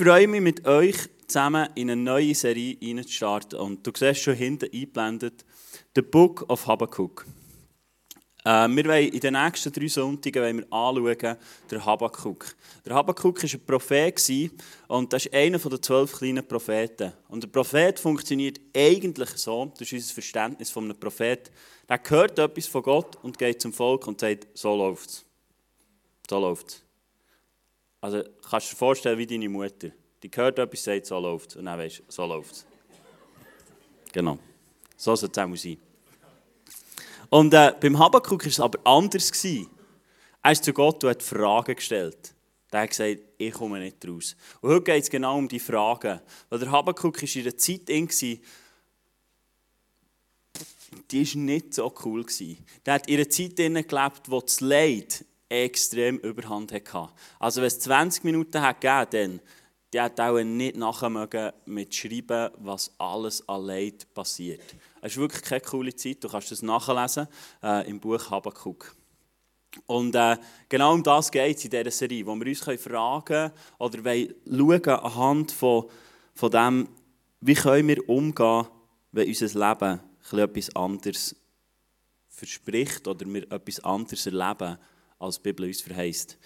freue mich, mit euch zusammen in eine neue Serie einzustarten. Und du siehst schon hinten eingeblendet, The Book of Habakkuk. Äh, wir wollen in den nächsten drei Sonntagen wollen wir anschauen, der Habakkuk. Der Habakkuk war ein Prophet und das ist einer der zwölf kleinen Propheten. Und der Prophet funktioniert eigentlich so, das ist unser Verständnis von einem Prophet, der hört etwas von Gott und geht zum Volk und sagt, so läuft es. So läuft es. Also kannst du dir vorstellen, wie deine Mutter. Die hört etwas, sagt, so läuft es. Und dann weißt du, so läuft es. Genau. So soll es auch sein. Und äh, beim Habakkuk war es aber anders. Gewesen. Er ist zu Gott und hat Fragen gestellt. Er hat gesagt, ich komme nicht raus. Und heute geht es genau um die Fragen. Weil der Habakkuk war in einer Zeit in, die war nicht so cool. Der hat in einer Zeit gelebt, wo das Leid extrem überhand hatte. Also wenn es 20 Minuten hat gegeben, die hat auch nicht nachher mit Schreiben, was alles an Leid passiert. Es ist wirklich keine coole Zeit. Du kannst das nachlesen äh, im Buch Habakkuk. Und äh, genau um das geht es in dieser Serie, wo wir uns fragen können oder wollen schauen anhand von, von dem, wie können wir umgehen, wenn unser Leben etwas anderes verspricht oder wir etwas anderes erleben, als die Bibel uns verheißt.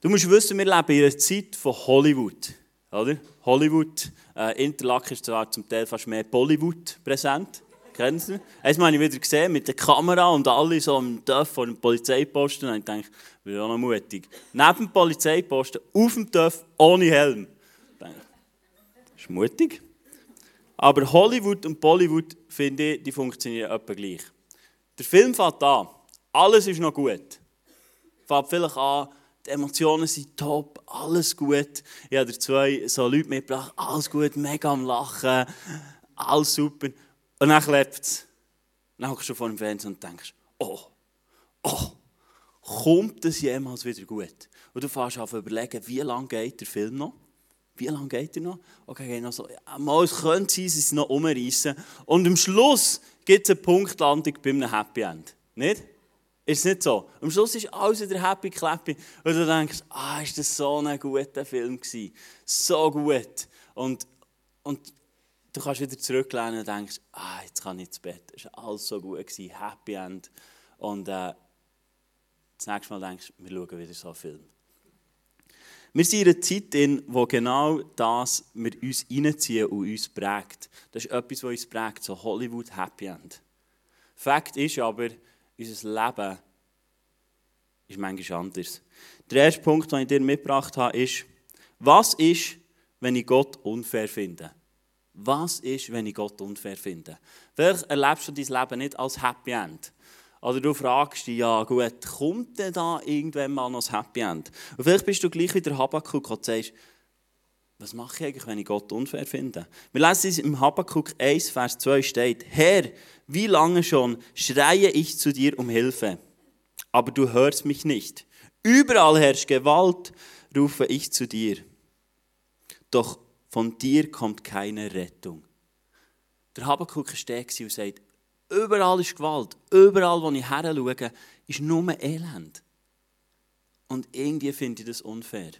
Du musst wissen, wir leben in einer Zeit von Hollywood. Oder? Hollywood, äh, Interlaken ist zwar zum Teil fast mehr Bollywood präsent. Kennen Sie? Einmal habe ich wieder gesehen mit der Kamera und alle so am Dörf vor dem Polizeiposten. Und ich dachte, ich bin auch noch mutig. Neben dem Polizeiposten, auf dem Dörf, ohne Helm. Das ist mutig. Aber Hollywood und Bollywood, finde ich, die funktionieren etwa gleich. Der Film fängt an. Alles ist noch gut. Fängt vielleicht an, die Emotionen sind top, alles gut. Ich habe zwei so Leute mitgebracht, alles gut, mega am Lachen, alles super. Und dann klebt es. Dann hockst du vor dem Fernsehen und denkst, oh, oh, kommt es jemals wieder gut? Und du fährst an überlegen, wie lange geht der Film noch? Wie lange geht er noch? Okay, geht noch so, ja, mal, es könnte sein, sie noch umreißen. Und am Schluss gibt es eine Punktlandung bei einem Happy End. Nicht? Ist nicht so? Am Schluss ist alles wieder happy clappy. Und du denkst, ah, ist das so ein guter Film gewesen. So gut. Und, und du kannst wieder zurücklehnen und denkst, ah, jetzt kann ich ins Bett. Es war alles so gut, gewesen, Happy End. Und äh, das nächste Mal denkst du, wir schauen wieder so einen Film. Wir sind in einer Zeit, in wo genau das wir uns reinziehen und uns prägt. Das ist etwas, was uns prägt, so Hollywood Happy End. Fakt ist aber, unser Leben ist manchmal anders. Der erste Punkt, den ich dir mitgebracht habe, ist, was ist, wenn ich Gott unfair finde? Was ist, wenn ich Gott unfair finde? Vielleicht erlebst du dein Leben nicht als Happy End. Oder du fragst dich, ja gut, kommt denn da irgendwann mal noch ein Happy End? Und vielleicht bist du gleich wieder Habakkuk und sagst, was mache ich eigentlich, wenn ich Gott unfair finde? Wir lesen es im Habakkuk 1, Vers 2 steht, Herr, wie lange schon schreie ich zu dir um Hilfe, aber du hörst mich nicht. Überall herrscht Gewalt, rufe ich zu dir. Doch von dir kommt keine Rettung. Der Habakkuk steht und sagt, überall ist Gewalt, überall, wo ich her schaue, ist nur Elend. Und irgendwie finde ich das unfair.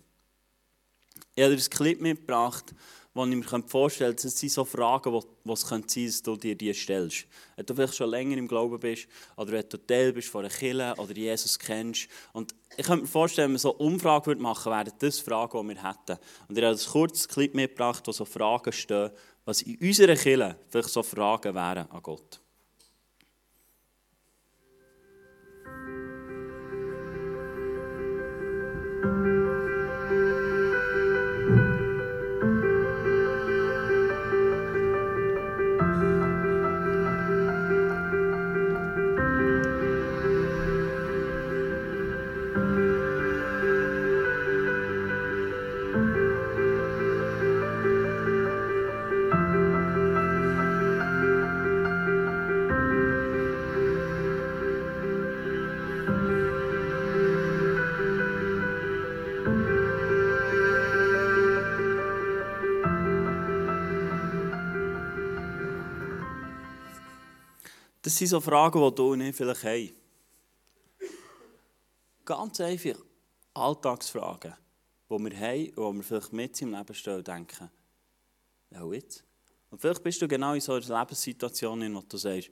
Ich habe dir ein Clip mitgebracht, wo ich mir vorstellen kann, das sind so Fragen, die es sein könnte, dass du dir die stellst. Wenn du vielleicht schon länger im Glauben bist, oder wenn du Teil bist von einer Kirche oder Jesus kennst. Und ich könnte mir vorstellen, wenn wir so eine Umfrage machen würden, wären das Fragen, die wir hätten. Und ich habe ein kurzes Clip mitgebracht, wo so Fragen stehen, was in unserer Kirche vielleicht so Fragen wären an Gott. Sind so Fragen, die du nicht vielleicht hast. Ganz einfach Alltagsfragen, die wir haben und wo wir vielleicht mit im Leben stehen und denken, ja jetzt. Und vielleicht bist du genau in so einer Lebenssituation, in der du sagst,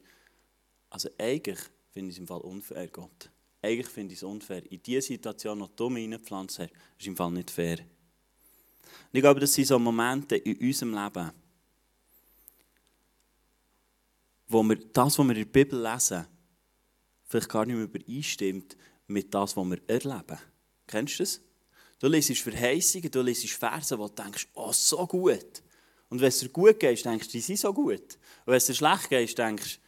also eigentlich finde ich es im Fall unfair, Gott. Eigentlich finde ich es unfair. In diese Situation, die du mir reingepflanzt hast, ist im Fall nicht fair. Und ich glaube, das sind so Momente in unserem Leben, wo wir das, was wir in der Bibel lesen, vielleicht gar nicht mehr übereinstimmt mit das, was wir erleben. Kennst du das? Du liest Verheißungen, du liest Verse, wo du denkst, oh, so gut. Und wenn es dir gut geht, denkst du, die sind so gut. Und wenn es dir schlecht geht, denkst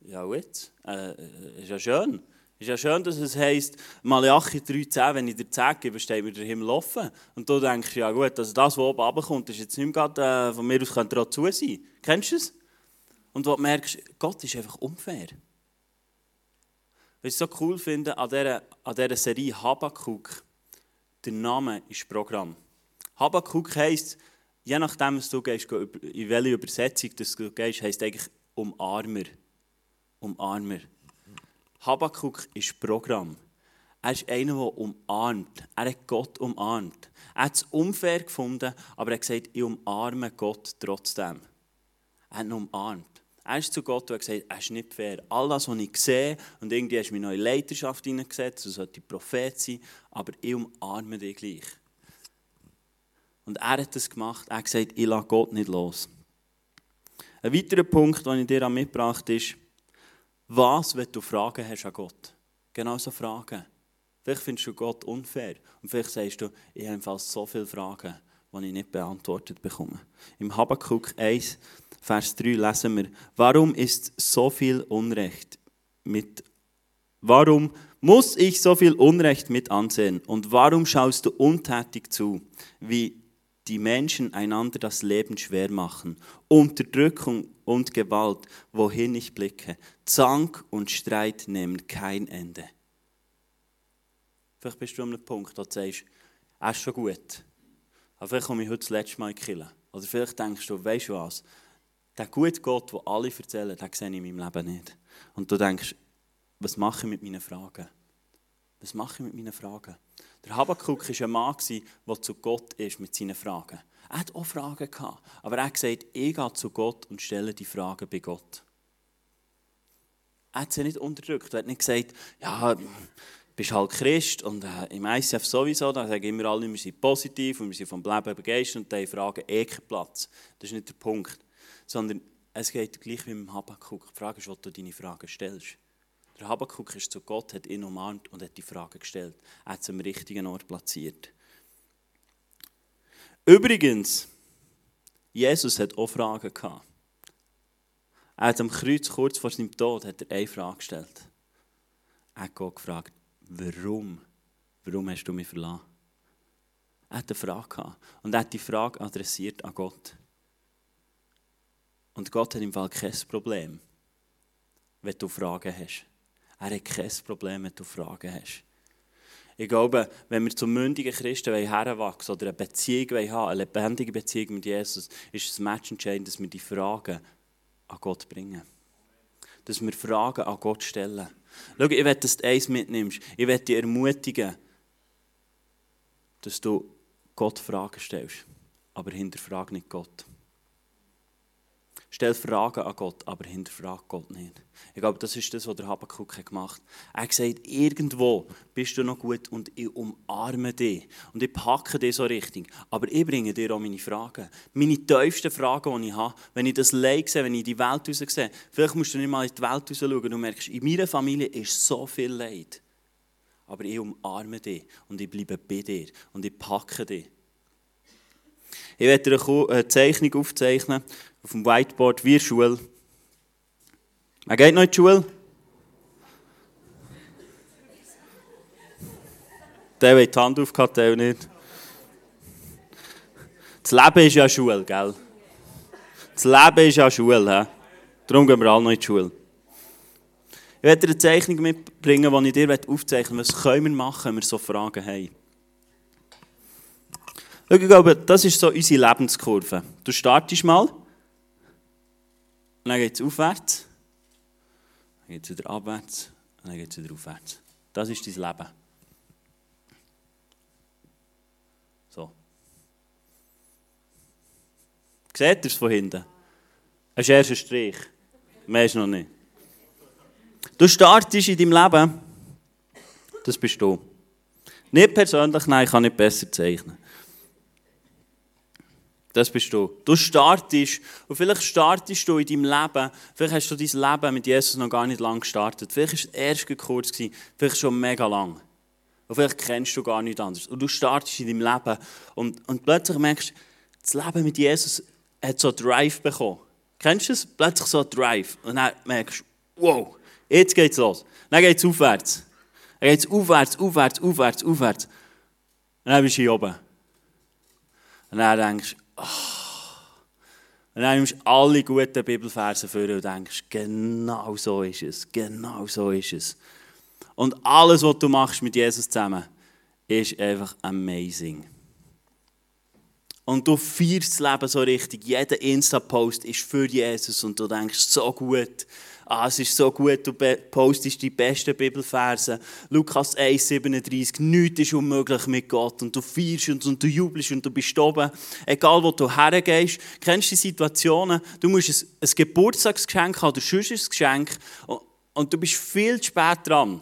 du, ja gut, äh, ist ja schön. Ist ja schön, dass es heisst, Malachi 3,10, wenn ich dir sage, gebe, steht mir der Himmel offen. Und du denkst, ja gut, also das, was oben runterkommt, ist jetzt nicht mehr gerade, äh, von mir aus könnte auch zu sein. Kennst du es? Und du merkst, Gott ist einfach unfair. Was ich so cool finde an dieser, an dieser Serie Habakkuk, der Name ist Programm. Habakkuk heisst, je nachdem, was du gehst, in welche Übersetzung du gehst, heisst eigentlich Umarmer. Umarmer. Habakkuk ist Programm. Er ist einer, der umarmt. Er hat Gott umarmt. Er hat es unfair gefunden, aber er hat gesagt, ich umarme Gott trotzdem. Er hat ihn umarmt. Er ist zu Gott und hat gesagt, er ist nicht fair. All das, was ich sehe, und irgendwie hast du mich neue Leiterschaft hineingesetzt, das sollte Prophet sein, aber ich umarme dich gleich. Und er hat das gemacht. Er hat gesagt, ich lasse Gott nicht los. Ein weiterer Punkt, den ich dir mitgebracht habe, ist, was, wenn du Fragen hast an Gott? Genau so Fragen. Vielleicht findest du Gott unfair. Und vielleicht sagst du, ich habe so viele Fragen, die ich nicht beantwortet bekomme. Im Habakkuk 1, Vers 3 lesen wir, warum ist so viel Unrecht mit, warum muss ich so viel Unrecht mit ansehen? Und warum schaust du untätig zu, wie die Menschen einander das Leben schwer machen, Unterdrückung und Gewalt, wohin ich blicke, Zank und Streit nehmen kein Ende. Vielleicht bist du an einem Punkt, wo du sagst, er ist schon gut, aber vielleicht komme ich heute das letzte Mal in die Kirche. Oder vielleicht denkst du, weißt du was, der gute Gott, den alle erzählen, den sehe ich in meinem Leben nicht. Und du denkst, was mache ich mit meinen Fragen? Was mache ich mit meinen Fragen? Der Habakkuk war ein Mann, der zu Gott ist mit seinen Fragen. Er hat auch Fragen gehabt, aber er hat gesagt, ich gehe zu Gott und stelle die Fragen bei Gott. Er hat sie nicht unterdrückt. Er hat nicht gesagt, ja, du bist halt Christ und äh, im ICF sowieso, da sagen immer alle, wir sind positiv und wir sind vom Leben begeistert und diese Fragen eh Platz. Das ist nicht der Punkt sondern es geht gleich wie im Habakkuk. Die Frage ist, wo du deine Fragen stellst. Der Habakkuk ist zu Gott, hat ihn umarmt und hat die Frage gestellt. Er hat sie am richtigen Ort platziert. Übrigens, Jesus hat auch Fragen gehabt. Er hat am Kreuz kurz vor seinem Tod hat er eine Frage gestellt. Er hat Gott gefragt, warum? Warum hast du mich verlassen? Er hat eine Frage gehabt und er hat die Frage adressiert an Gott. Und Gott hat im Fall kein Problem, wenn du Fragen hast. Er hat kein Problem, wenn du Fragen hast. Ich glaube, wenn wir zum mündigen Christen heranwachsen oder eine Beziehung haben, eine lebendige Beziehung mit Jesus, ist es Match entscheidend, dass wir die Fragen an Gott bringen. Dass wir Fragen an Gott stellen. Schau, ich will, dass du eins mitnimmst. Ich will dich ermutigen, dass du Gott Fragen stellst. Aber hinterfrag nicht Gott. Stell Fragen an Gott, aber hinterfrag Gott nicht. Ich glaube, das ist das, was der Habakkuk gemacht hat. Er hat gesagt, irgendwo bist du noch gut und ich umarme dich. Und ich packe dich so richtig. Aber ich bringe dir auch meine Fragen. Meine tiefsten Fragen, die ich habe. Wenn ich das Leid sehe, wenn ich die Welt raus sehe. Vielleicht musst du nicht mal in die Welt raus schauen und merkst, in meiner Familie ist so viel Leid. Aber ich umarme dich und ich bleibe bei dir und ich packe dich. Ich werde dir eine Zeichnung aufzeichnen auf dem Whiteboard wie Schule. Wer geht noch in die Schule? Der hat die Hand aufgehabt, der nicht. Das Leben ist ja Schule, gell? Das Leben ist ja Schule. He? Darum gehen wir alle noch in die Schule. Ich werde eine Zeichnung mitbringen, die ich dir aufzeichnen möchte. Was können wir machen, wenn wir so Fragen haben? Ich glaube, das ist so unsere Lebenskurve. Du startest mal. Und dann geht es aufwärts, dann geht es wieder abwärts und dann geht es wieder aufwärts. Das ist dein Leben. So. Seht ihr es von hinten? Ein erster Strich. Mehr ist noch nicht. Du startest in deinem Leben, das bist du. Nicht persönlich, nein, ich kann nicht besser zeichnen. Das bist du. Du startest, und vielleicht startest du in deinem Leben, vielleicht hast du dein Leben mit Jesus noch gar nicht lang gestartet. Vielleicht war es erst kurz, vielleicht schon mega lang. Und vielleicht kennst du gar nichts anderes. Und du startest in deinem Leben und, und plötzlich merkst du, das Leben mit Jesus hat so einen Drive bekommen. Kennst du es? Plötzlich so einen Drive. Und dann merkst du, wow, jetzt geht's los. Dann geht es aufwärts. Dann geht es aufwärts, aufwärts, aufwärts, aufwärts. Und dann bist du hier oben. Und dann denkst du, oh. Und dann nimmst du alle guten Bibelverse vor und denkst, genau so ist es, genau so ist es. Und alles, was du machst mit Jesus zusammen, ist einfach amazing. Und du feierst das Leben so richtig. Jeder Insta-Post ist für Jesus und du denkst, so gut. Ah, es ist so gut, du postest die besten Bibelverse. Lukas 1,37, nichts ist unmöglich mit Gott. Und du feierst und, und du jubelst und du bist oben. Egal, wo du hergehst. Kennst du die Situationen? Du musst ein, ein Geburtstagsgeschenk haben oder ein Geschenk und, und du bist viel zu spät dran.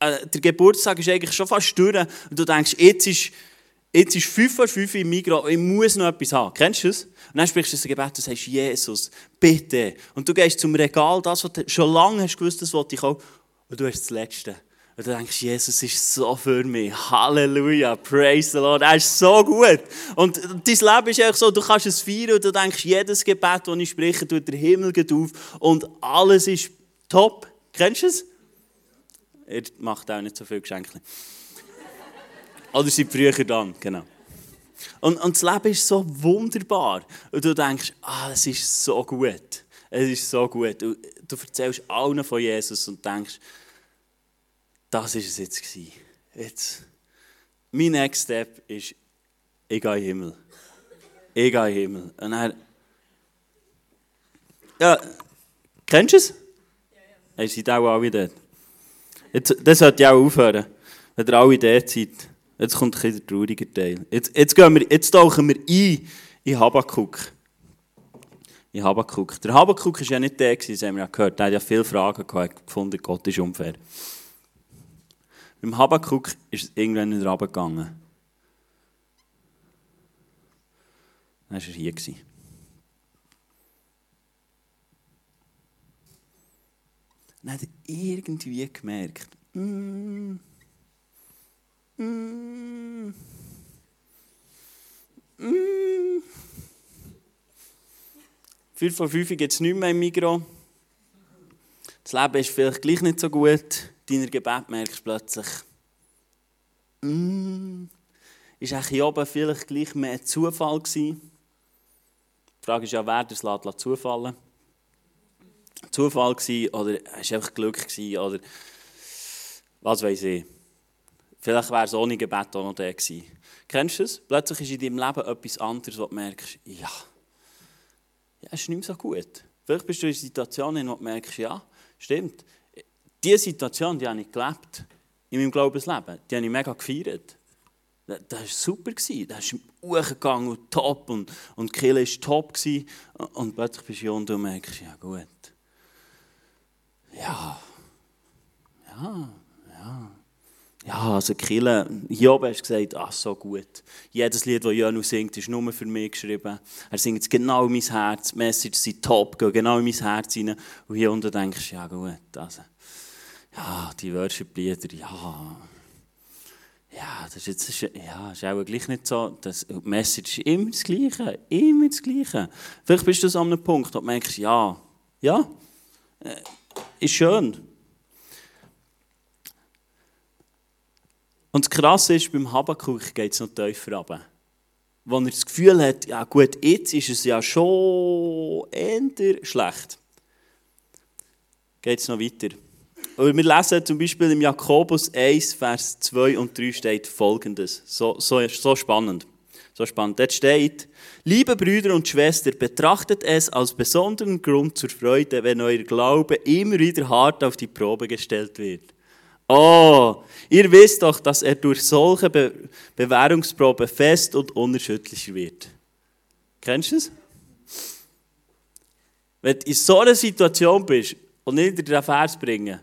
Äh, der Geburtstag ist eigentlich schon fast durch und du denkst, jetzt ist, jetzt ist 5 vor 5 im Mikro, ich muss noch etwas haben. Kennst du das? Und dann sprichst du das Gebet und sagst, Jesus, bitte. Und du gehst zum Regal, das, was du schon lange hast gewusst, das wollte ich auch, und du hast das Letzte. Und du denkst, Jesus ist so für mich. Halleluja, praise the Lord. Er ist so gut. Und dein Leben ist einfach so, du kannst es feiern und du denkst, jedes Gebet, das ich spreche, tut der Himmel auf und alles ist top. Kennst du es? Er macht auch nicht so viel Geschenke. Oder sind früher dann, genau. Und, und das Leben ist so wunderbar. Und du denkst, ah, es ist so gut. Es ist so gut. Du, du erzählst allen von Jesus und denkst, das ist es jetzt. Jetzt. Mein Next Step ist, ich gehe in den Himmel. Ich gehe in den Himmel. Und dann, ja, kennst du es? Ja, ja. Ihr seid auch alle dort. Jetzt, das sollte ja auch aufhören, wenn ihr alle dort seid. Jetzt kommt ein der traurige Teil. Jetzt, jetzt, gehen wir, jetzt tauchen wir ein in Habakkuk. In Habakkuk. Der Habakkuk war ja nicht der, das haben wir ja gehört. Der hat ja viele Fragen gehabt, gefunden, Gott ist unfair. Beim Habakkuk ist es irgendwann nicht runtergegangen. Dann war er hier. Dann hat er irgendwie gemerkt, mm, mm, mm. Vier von fünf gibt es nicht mehr im Mikro. Das Leben ist vielleicht gleich nicht so gut. Deiner Gebet merkst du plötzlich, mm, ist hier oben vielleicht gleich mehr Zufall gewesen? Die Frage ist ja, wer das lässt zufallen Zufall gewesen, oder es einfach Glück gewesen, oder was weiß ich. Vielleicht wäre es ohne Gebet auch noch der gewesen. Kennst du es? Plötzlich ist in deinem Leben etwas anderes, wo du merkst, ja, ja, ist nicht mehr so gut. Vielleicht bist du in einer Situation, in der du merkst, ja, stimmt. Diese Situation, die habe ich gelebt in meinem Glaubensleben. Die habe ich mega gefeiert. Das war super. Das ist hochgegangen und top und, und die Kille war top. Und plötzlich bist du hier und merkst, ja gut. Ja, ja, ja. Ja, also Kille, oben hast gesagt, ach so gut. Jedes Lied, das Jönu singt, ist nur für mich geschrieben. Er singt es genau in mein Herz, die Messages sind top, gehen genau in mein Herz rein. Und hier unten denkst du, ja gut, also, ja, die Worship-Lieder, ja, ja, das ist jetzt, ja, ist auch gleich nicht so, das die Message ist immer das Gleiche, immer das Gleiche. Vielleicht bist du an einem Punkt, wo du merkst, ja, ja, äh, ist schön. Und das Krasse ist, beim Habakuk geht es noch tiefer runter. Wo er das Gefühl hat, ja gut, jetzt ist es ja schon eher schlecht. Geht es noch weiter. Und wir lesen zum Beispiel im Jakobus 1, Vers 2 und 3 steht folgendes. So, so, so spannend. So spannend. Dort steht, liebe Brüder und Schwestern, betrachtet es als besonderen Grund zur Freude, wenn euer Glaube immer wieder hart auf die Probe gestellt wird. Oh, ihr wisst doch, dass er durch solche Be Bewährungsprobe fest und unerschütterlich wird. Kennst du es? Wenn du in so einer Situation bist und nicht in den Vers bringen,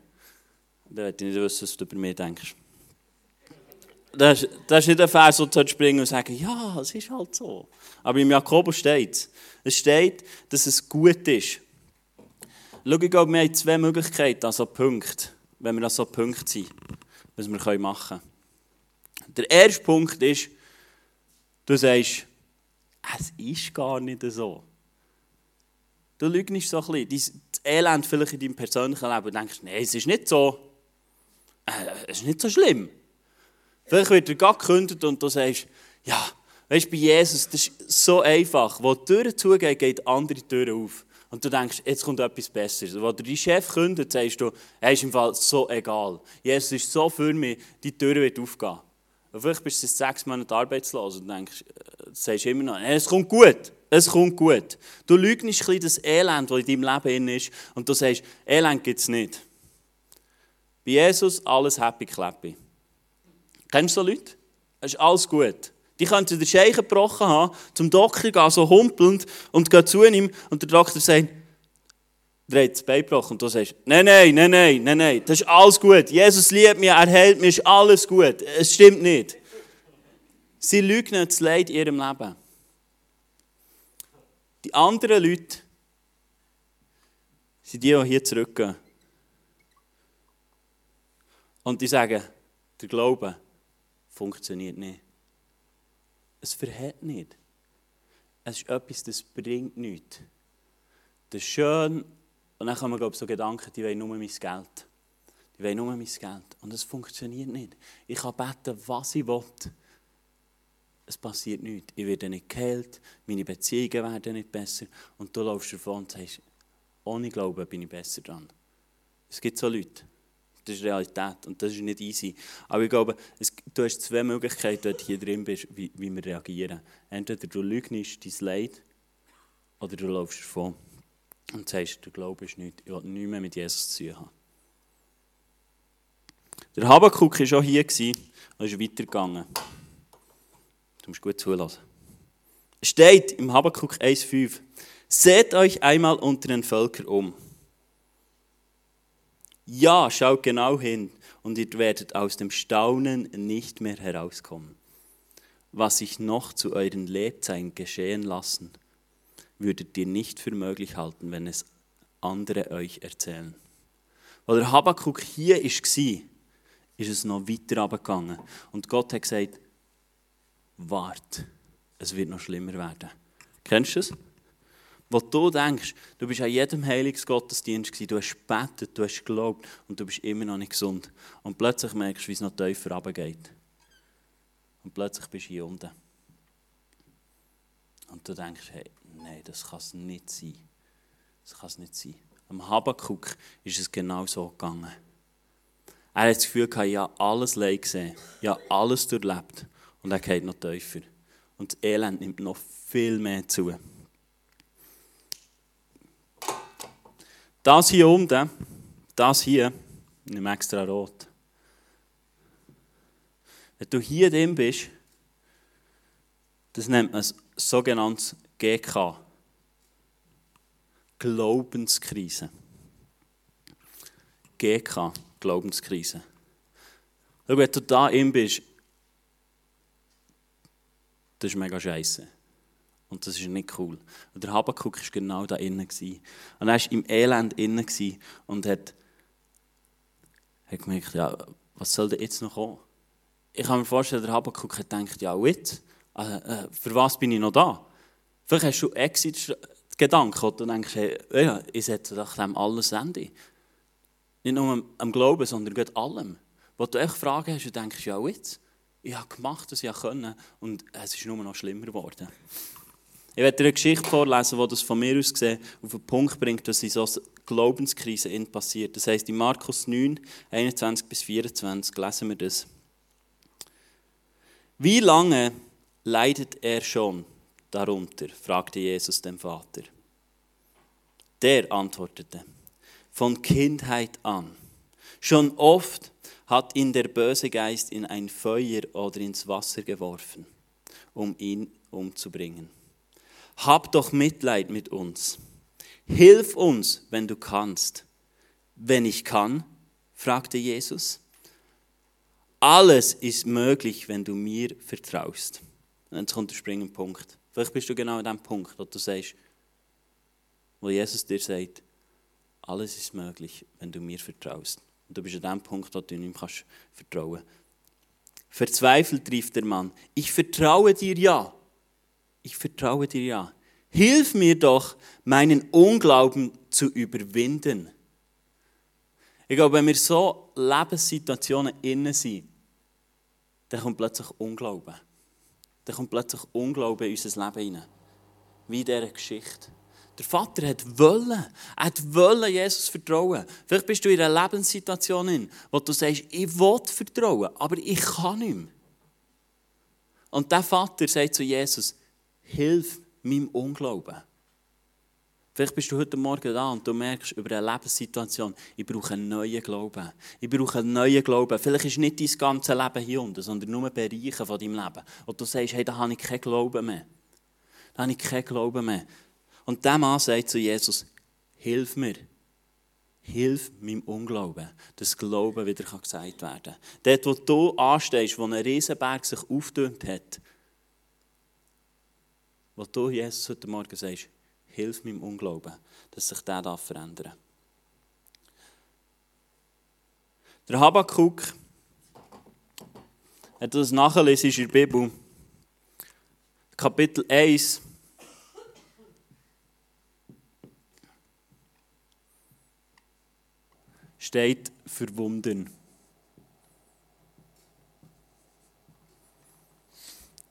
dann werde ich nicht wissen, was du über mich denkst. Das ist, das ist nicht ein Vers, wo du springen und sagen, ja, es ist halt so. Aber im Jakobus steht es. Es steht, dass es gut ist. Schau, ich glaube, wir haben zwei Möglichkeiten, also Punkte, wenn wir an so Punkte sind, was wir machen können. Der erste Punkt ist, du sagst, es ist gar nicht so. Du lügnest so ein bisschen. Das Elend vielleicht in deinem persönlichen Leben und denkst, nein, es ist nicht so. Äh, es ist nicht so schlimm. Vielleicht wird er gar gekündigt und du sagst, ja, weißt du, bei Jesus, das ist so einfach. Wo die Türen zugehen, geht andere Türen auf. Und du denkst, jetzt kommt etwas Besseres. Wo dein Chef kündigt, sagst du, er ist im Fall so egal. Jesus ist so für mich, die Tür wird aufgehen. Und vielleicht bist du sechs Monaten arbeitslos und denkst, äh, sagst immer noch, es kommt gut, es kommt gut. Du lügnest ein das Elend, das in deinem Leben ist, und du sagst, Elend gibt es nicht. Bei Jesus alles happy clappy. Kennst du so Leute? Es ist alles gut. Die könnten den Scheichen gebrochen haben, zum Doktor gehen, so humpelnd, und gehen zu ihm, und der Doktor sagt, der hat das Bein gebrochen, und du sagst, nein, nein, nein, nein, nein, nein, das ist alles gut. Jesus liebt mich, er hält mich, ist alles gut. Es stimmt nicht. Sie lügen das Leid in ihrem Leben. Die anderen Leute sind die, die hier zurückgehen. Und die sagen, der Glaube funktioniert nicht. Es verhält nicht. Es ist etwas, das bringt nichts. Das ist schön, und dann kommen, glaube ich, so Gedanken, die wollen nur mein Geld. Die wollen nur mein Geld. Und es funktioniert nicht. Ich kann beten, was ich will. Es passiert nichts. Ich werde nicht geheilt, meine Beziehungen werden nicht besser. Und du laufst davon und sagst, ohne Glauben bin ich besser dran. Es gibt so Leute. Das ist Realität und das ist nicht easy. Aber ich glaube, es, du hast zwei Möglichkeiten, wenn du hier drin bist, wie, wie wir reagieren. Entweder du lügnest dein Leid oder du läufst davon und sagst, der Glaube ist nichts, ich will nichts mehr mit Jesus zu tun haben. Der Habakkuk war auch hier und ist weitergegangen. Du musst gut zulassen. Es steht im Habakkuk 1,5: Seht euch einmal unter den Völkern um. Ja, schaut genau hin und ihr werdet aus dem Staunen nicht mehr herauskommen. Was sich noch zu euren Lebzeiten geschehen lassen, würdet ihr nicht für möglich halten, wenn es andere euch erzählen. Weil der Habakkuk hier war, ist es noch weiter abgegangen. Und Gott hat gesagt, wart, es wird noch schlimmer werden. Kennst du es? Wo du denkst, du bist an jedem Heilungsgottesdienst gewesen, du hast gebetet, du hast geglaubt und du bist immer noch nicht gesund. Und plötzlich merkst du, wie es noch tiefer runtergeht. Und plötzlich bist du hier unten. Und du denkst, hey, nein, das kann es nicht sein. Das kann es nicht sein. Am Habakkuk ist es genau so gegangen. Er hat das Gefühl gehabt, ja, alles Leid gesehen, ja, alles durchlebt. Und er geht noch tiefer. Und das Elend nimmt noch viel mehr zu. Das hier unten, das hier, nehme extra rot. Wenn du hier drin bist, das nennt man sogenanntes GK. Glaubenskrise. GK, Glaubenskrise. Schau, wenn du da drin bist, das ist mega scheiße. Und das ist nicht cool. Und der Habakkuk war genau da innen. Und er war im Elend innen und hat, hat gemerkt, ja, was soll denn jetzt noch kommen? Ich kann mir vorstellen, der Habakkuk hat gedacht, ja, jetzt, äh, äh, für was bin ich noch da? Vielleicht hast du Exit-Gedanken und du denkst, hey, ja, ich setze doch dem alles Ende. Nicht nur am, Glauben, sondern geht allem. Wo du echt Fragen hast denkst, ja, jetzt, ich habe gemacht, was ich konnte und es ist nur noch schlimmer geworden. Ich werde dir eine Geschichte vorlesen, die das von mir aus gesehen auf den Punkt bringt, dass in so Glaubenskrise in passiert. Das heisst, in Markus 9, 21 bis 24 lesen wir das. Wie lange leidet er schon darunter? fragte Jesus den Vater. Der antwortete, von Kindheit an. Schon oft hat ihn der böse Geist in ein Feuer oder ins Wasser geworfen, um ihn umzubringen. Hab doch Mitleid mit uns. Hilf uns, wenn du kannst. Wenn ich kann, fragte Jesus. Alles ist möglich, wenn du mir vertraust. Und jetzt kommt der springende Punkt. Vielleicht bist du genau an dem Punkt, wo du sagst, wo Jesus dir sagt, alles ist möglich, wenn du mir vertraust. Und du bist an dem Punkt, wo du ihm kannst vertrauen. Verzweifelt rief der Mann, ich vertraue dir ja. Ich vertraue dir ja. Hilf mir doch, meinen Unglauben zu überwinden. Ich glaube, wenn wir so Lebenssituationen innen sind, dann kommt plötzlich Unglauben. Dann kommt plötzlich Unglauben in unser Leben hinein. Wie in dieser Geschichte. Der Vater hat wollen, hat wollen Jesus vertrauen. Vielleicht bist du in einer Lebenssituation, in, wo du sagst, ich will vertrauen, aber ich kann nicht mehr. Und der Vater sagt zu Jesus, hilf meinem Unglauben. Vielleicht bist du heute Morgen da und du merkst über eine Lebenssituation, ich brauche einen neuen Glauben. Ich brauche einen neuen Glauben. Vielleicht ist nicht dein ganzes Leben hier unten, sondern nur Bereiche von deinem Leben. Und du sagst, hey, da habe ich keinen Glauben mehr. Da habe ich keinen Glauben mehr. Und der Mann sagt zu Jesus, hilf mir. Hilf meinem Unglauben, dass Glauben wieder gesagt werden kann. Dort, wo du anstehst, wo ein Riesenberg sich aufgetönt hat, wo du Jesus heute Morgen sagst, hilf meinem Unglauben, dass sich der verändern darf. Der Habakkuk hat das nachlesen in der Bibel. Kapitel 1, steht verwunden.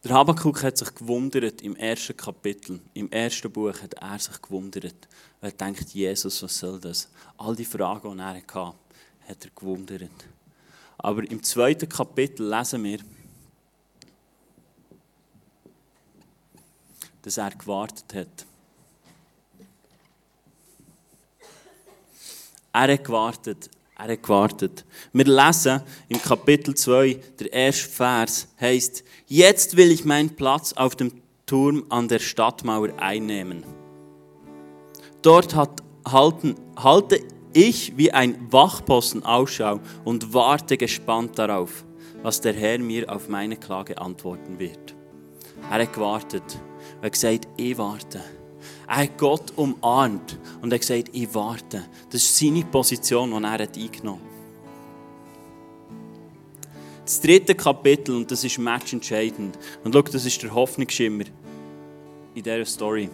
Der Habakkuk hat sich gewundert im ersten Kapitel, im ersten Buch hat er sich gewundert. Er denkt, Jesus, was soll das? All die Fragen, die er hatte, hat er gewundert. Aber im zweiten Kapitel lesen wir, dass er gewartet hat. Er hat gewartet. Er hat gewartet. Wir lesen im Kapitel 2, der erste Vers, heißt: Jetzt will ich meinen Platz auf dem Turm an der Stadtmauer einnehmen. Dort hat, halten, halte ich wie ein Wachposten Ausschau und warte gespannt darauf, was der Herr mir auf meine Klage antworten wird. Er hat gewartet. Er hat gesagt, ich warte. Er hat Gott umarmt und hat gesagt, ich warte. Das ist seine Position, die er eingenommen hat. Das dritte Kapitel, und das ist matchentscheidend. Und schau, das ist der Hoffnungsschimmer in dieser Story.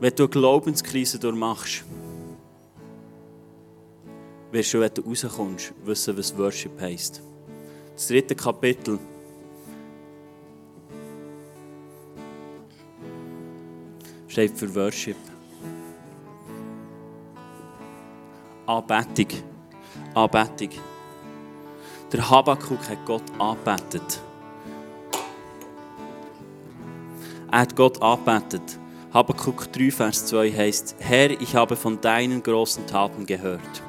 Wenn du eine Glaubenskrise durchmachst, wirst du, wenn du rauskommst, wissen, was Worship heisst. Das dritte Kapitel steht für Worship. Anbetung. Anbetung. Der Habakkuk hat Gott anbetet. Er hat Gott anbetet. Habakkuk 3, Vers 2 heißt: Herr, ich habe von deinen großen Taten gehört.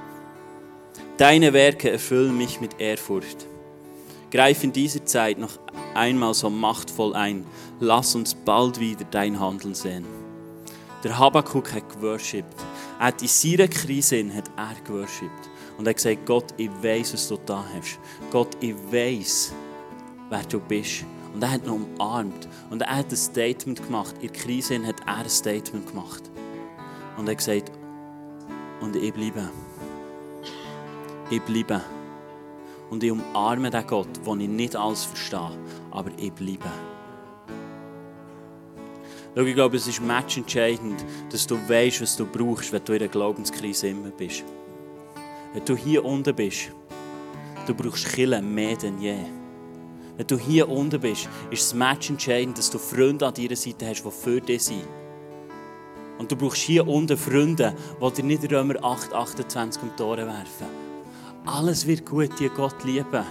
Deine Werke erfüllen mich mit Ehrfurcht. Greif in dieser Zeit noch einmal so machtvoll ein. Lass uns bald wieder dein Handeln sehen. Der Habakkuk hat geworshipped. Er hat in seiner Krise hat er geworshipped. Und er hat gesagt, Gott, ich weiß, was du da hast. Gott, ich weiß, wer du bist. Und er hat ihn umarmt. Und er hat ein Statement gemacht. In der Krise hat er ein Statement gemacht. Und er hat gesagt, und ich bleibe. Ich bleibe. Und ich umarme den Gott, wo ich nicht alles verstehe, aber ich bleibe. Schau, ich glaube, es ist matchentscheidend, dass du weißt, was du brauchst, wenn du in einer Glaubenskrise immer bist. Wenn du hier unten bist, du brauchst Killen mehr denn je. Wenn du hier unten bist, ist es matchentscheidend, dass du Freunde an deiner Seite hast, die für dich sind. Und du brauchst hier unten Freunde, die dir nicht Römer 8, 28 um die Ohren werfen. Alles wird gut, die Gott lieben.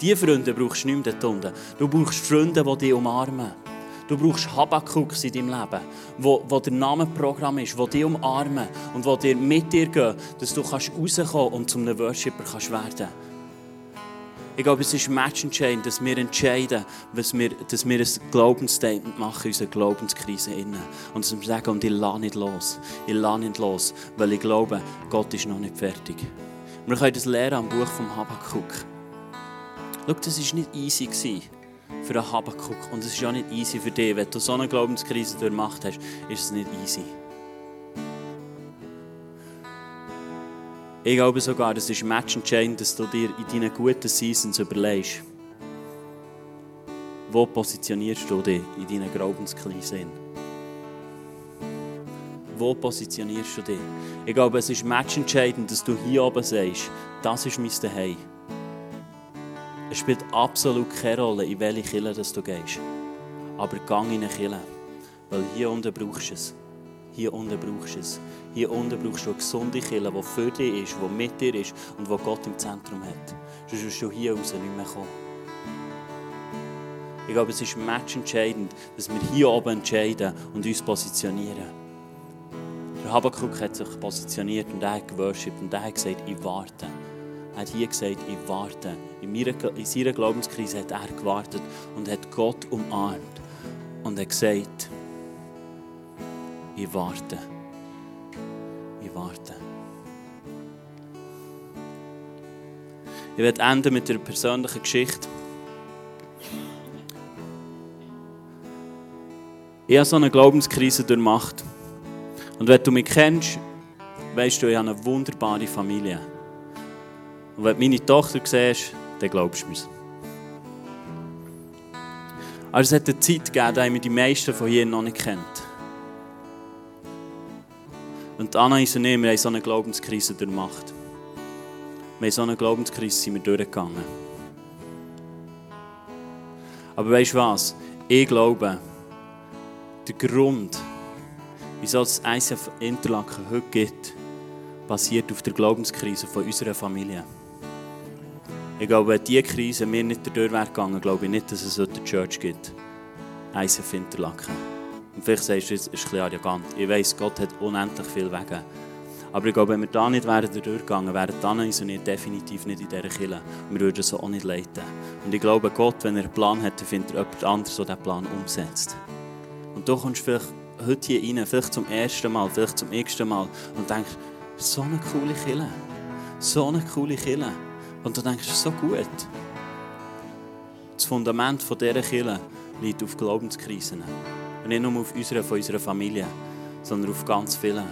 Diese Freunde brauchst du nicht mehr unten. Du brauchst Freunde, die dich umarmen. Du brauchst Habakuks in deinem Leben, wo, wo der Namenprogramm ist, wo dich umarmen und wo dir mit dir gehen, dass du kannst rauskommen und zum einem Worshipper kannst werden Ich glaube, es ist matchentscheidend, dass wir entscheiden, dass wir, dass wir ein Glaubensstatement machen in unserer Glaubenskrise. Innen. Und dass wir sagen, und ich lasse nicht los. Ich lasse nicht los, weil ich glaube, Gott ist noch nicht fertig. Wir können das lernen am Buch vom Habakkuk. Schau, das war nicht easy für einen Habakkuk. Und es ist auch nicht easy für dich. Wenn du so eine Glaubenskrise durchmacht hast, ist es nicht easy. Ich glaube sogar, es ist matchentscheidend, dass du dir in deinen guten Seasons überlegst, wo positionierst du dich in deinen Glaubenskrise? Wo positionierst du dich? Ich glaube, es ist matchentscheidend, dass du hier oben sagst, das ist mein Zuhause. Es spielt absolut keine Rolle, in welche Kille du gehst. Aber gang in eine Kille, weil hier unten brauchst du es. Hier unten brauchst du es. Hier unten brauchst du eine gesunde Kille, die für dich ist, die mit dir ist und die Gott im Zentrum hat. Sonst wirst du hier raus nicht mehr kommen. Ich glaube, es ist matchentscheidend, dass wir hier oben entscheiden und uns positionieren. Der Habakkuk hat sich positioniert und er hat geworshipped und er hat gesagt, ich warte. Hat hier gesagt, ich warte. In, meiner, in seiner Glaubenskrise hat er gewartet und hat Gott umarmt und hat gesagt, ich warte. Ich warte. Ich werde enden mit einer persönlichen Geschichte. Ich habe so eine Glaubenskrise durchmacht. Und wenn du mich kennst, weißt du, ich habe eine wunderbare Familie. Und wenn du meine Tochter siehst, dann glaubst du mir. Aber es hat eine Zeit gegeben, die die meisten von hier noch nicht kennt. Und Anna und ich, wir haben so eine Glaubenskrise durchmacht. Wir haben so eine Glaubenskrise sind wir durchgegangen. Aber weißt du was? Ich glaube, der Grund, wieso es ICF Interlaken heute gibt, basiert auf der Glaubenskrise von unserer Familie. Ich glaube, wenn diese Krise mir nicht dadurch wäre gegangen, glaube ich nicht, dass es heute Church gibt. ICF Interlaken. Und vielleicht sagst du, es ist ein bisschen arrogant. Ich weiss, Gott hat unendlich viel Wege. Aber ich glaube, wenn wir da nicht wären durchgegangen, wären dann und ich definitiv nicht in dieser Kille. Wir würden so auch nicht leiten. Und ich glaube, Gott, wenn er einen Plan hat, dann findet er jemand anderes, der diesen Plan umsetzt. Und du kommst vielleicht heute hier rein, vielleicht zum ersten Mal, vielleicht zum x-ten Mal und denkst, so eine coole Kille. So eine coole Kille. Und du denkst, so gut. Das Fundament dieser Kille liegt auf Glaubenskrisen. Und nicht nur auf unserer, von unserer Familie, sondern auf ganz vielen.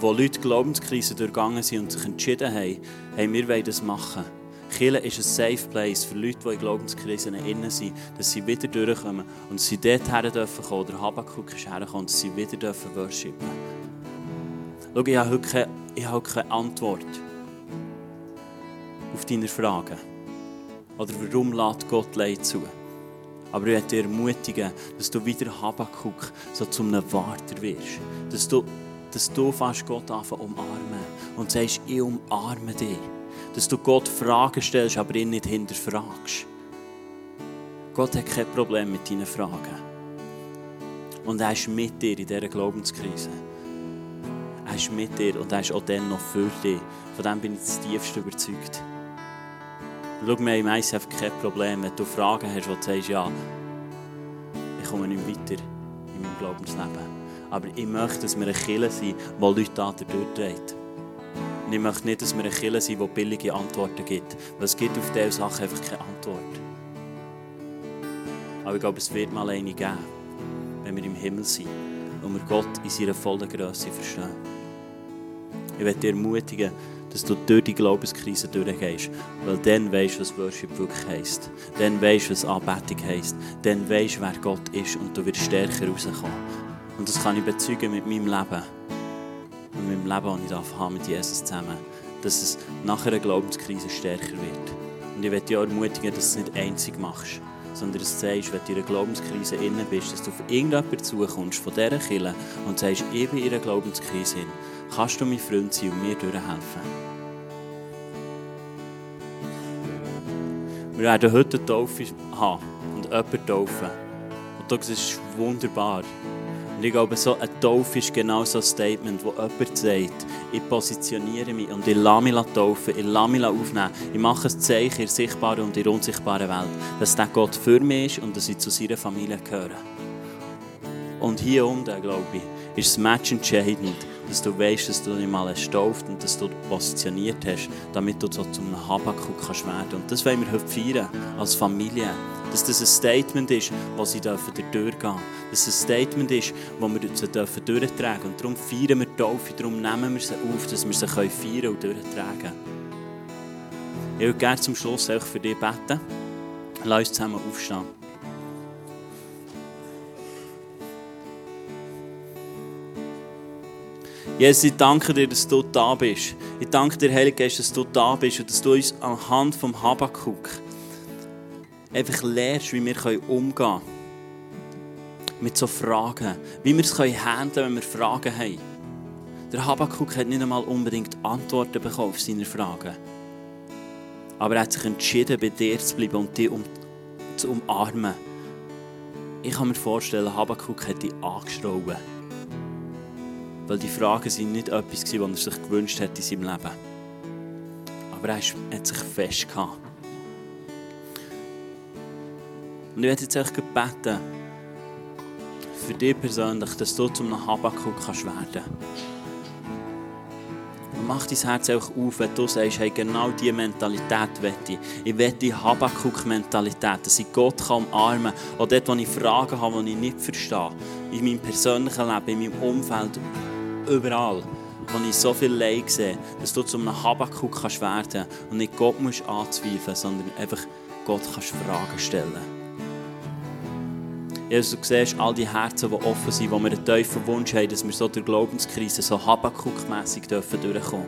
Wo Leute Glaubenskrisen durchgegangen sind und sich entschieden haben, hey, wir wollen das machen. Kirche ist ein Safe Place für Leute, die in Glaubenskrisen innen sind, dass sie wieder durchkommen und sie dort her dürfen kommen, oder Habakkuk ist hergekommen, dass sie wieder dürfen worshipen. Schau, ich habe heute keine, ich habe keine Antwort auf deine Fragen. Oder warum lädt Gott Leid zu? Aber ich möchte dich ermutigen, dass du wieder Habakkuk so zum einem Warter wirst. Dass du, dass du fast Gott anfängst umarmen und sagst, ich umarme dich. Dass du Gott Fragen stellst, aber ihn nicht hinterfragst. Gott hat kein Problem mit deinen Fragen. Und er ist mit dir in dieser Glaubenskrise. Er ist mit dir und er ist auch dann noch für dich. Von dem bin ich das tiefste überzeugt. Schau, haben im ICF kein Problem, wenn du Fragen hast, wo du sagst, ja, ich komme nicht weiter in meinem Glaubensleben. Aber ich möchte, dass wir eine Kirche sind, die Leute da durchdreht. Und ich möchte nicht, dass wir eine Kirche sind, die billige Antworten gibt. Weil es gibt auf diese Sachen einfach keine Antwort. Aber ich glaube, es wird mal eine geben, wenn wir im Himmel sind und wir Gott in seiner vollen Größe verstehen. Ich möchte dich ermutigen, dass du durch die Glaubenskrise durchgehst. Weil dann weißt du, was Worship wirklich heisst. Dann weißt du, was Anbetung heisst. Dann weißt du, wer Gott ist und du wirst stärker rauskommen. Und das kann ich bezeugen mit meinem Leben. Und mit dem Leben, das ich mit Jesus zusammen. Dass es nach einer Glaubenskrise stärker wird. Und ich möchte dich auch ermutigen, dass du es nicht einzig machst sondern dass du sagst, wenn du in einer Glaubenskrise innen bist, dass du auf irgendjemanden zukommst von dieser Kirche und sagst, ich bin in einer Glaubenskrise kannst du mein Freund sein und mir durchhelfen. Wir werden heute eine Taufe haben und jemanden taufen. Und das ist wunderbar. Und ich glaube, so ein Taufe ist genau so ein Statement, wo jemand sagt, ich positioniere mich und ich lasse mich taufen, ich lasse mich aufnehmen, ich mache ein Zeichen in der sichtbaren und in der unsichtbaren Welt, dass der Gott für mich ist und dass ich zu seiner Familie gehöre. Und hier unten, glaube ich, ist das Match entscheidend, dass du weißt, dass du dich mal stauft und dass du positioniert hast, damit du so zum Habakuk kannst werden. Und das wollen wir heute feiern, als Familie. Dass das ein Statement ist, das sie durchgehen dürfen. Dass es ein Statement ist, das wir sie dürfen durchtragen Und darum feiern wir die Taufe, darum nehmen wir sie auf, dass wir sie feiern und durchtragen Ich würde gerne zum Schluss auch für dich beten. Lass uns zusammen aufstehen. Jesus, ich danke dir, dass du da bist. Ich danke dir, Heilige Geist, dass du da bist und dass du uns anhand vom Habakkuk einfach lehrst, wie wir umgehen können mit so Fragen. Wie wir es handeln können, wenn wir Fragen haben. Der Habakkuk hat nicht einmal unbedingt Antworten bekommen auf seine Fragen. Aber er hat sich entschieden, bei dir zu bleiben und dich um, zu umarmen. Ich kann mir vorstellen, Habakkuk hat dich angeschrauben. Weil die Fragen sind nicht etwas, was er sich gewünscht hat in seinem Leben. Aber er hat sich festgehalten. Und ich werde jetzt euch beten, für dich persönlich, dass du zum Habakkuk kannst werden Und mach dein Herz auch auf, wenn du sagst, hey, genau diese Mentalität will ich. Ich will die Habakkuk-Mentalität, dass ich Gott umarmen kann. Auch dort, wo ich Fragen habe, die ich nicht verstehe. In meinem persönlichen Leben, in meinem Umfeld überall, wo ich so viel Leid sehe, dass du zu einem Habakkuk kannst werden und nicht Gott musst anzweifeln, sondern einfach Gott kannst Fragen stellen. Jesus, du siehst all die Herzen, die offen sind, wo wir einen tiefen Wunsch haben, dass wir so durch Glaubenskrise so Habakkuk-mässig durchkommen dürfen.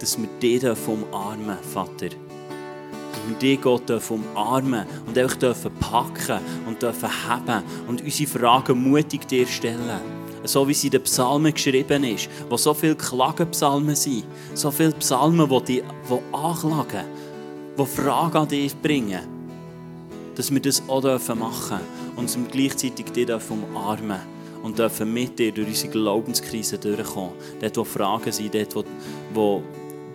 Dass wir dich umarmen Vater. Dass wir dich, Gott, umarmen und einfach dürfen packen und dürfen haben und unsere Fragen mutig dir stellen so wie sie in den Psalmen geschrieben ist, wo so viele Klagenpsalmen sind, so viele Psalmen, die, die, die anklagen, die Fragen an dich bringen, dass wir das auch machen dürfen und uns gleichzeitig dich umarmen und dürfen mit dir durch unsere Glaubenskrise durchkommen. Dort, wo Fragen sind, dort, wo, wo,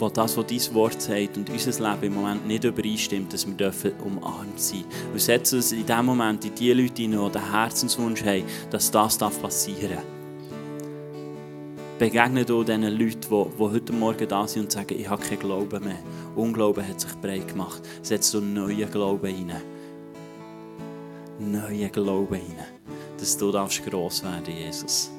wo das, was dein Wort sagt und unser Leben im Moment nicht übereinstimmt, dass wir dürfen umarmt sein dürfen. Und setzen es in dem Moment in die Leute hinein, die den Herzenswunsch haben, dass das passieren darf begegne du diesen Leuten, die, die heute Morgen da sind und sagen, ich habe keinen Glauben mehr. Unglauben hat sich breit gemacht. Setz du neuen Glauben rein. Neuen Glauben rein. Dass du gross werden darfst, Jesus.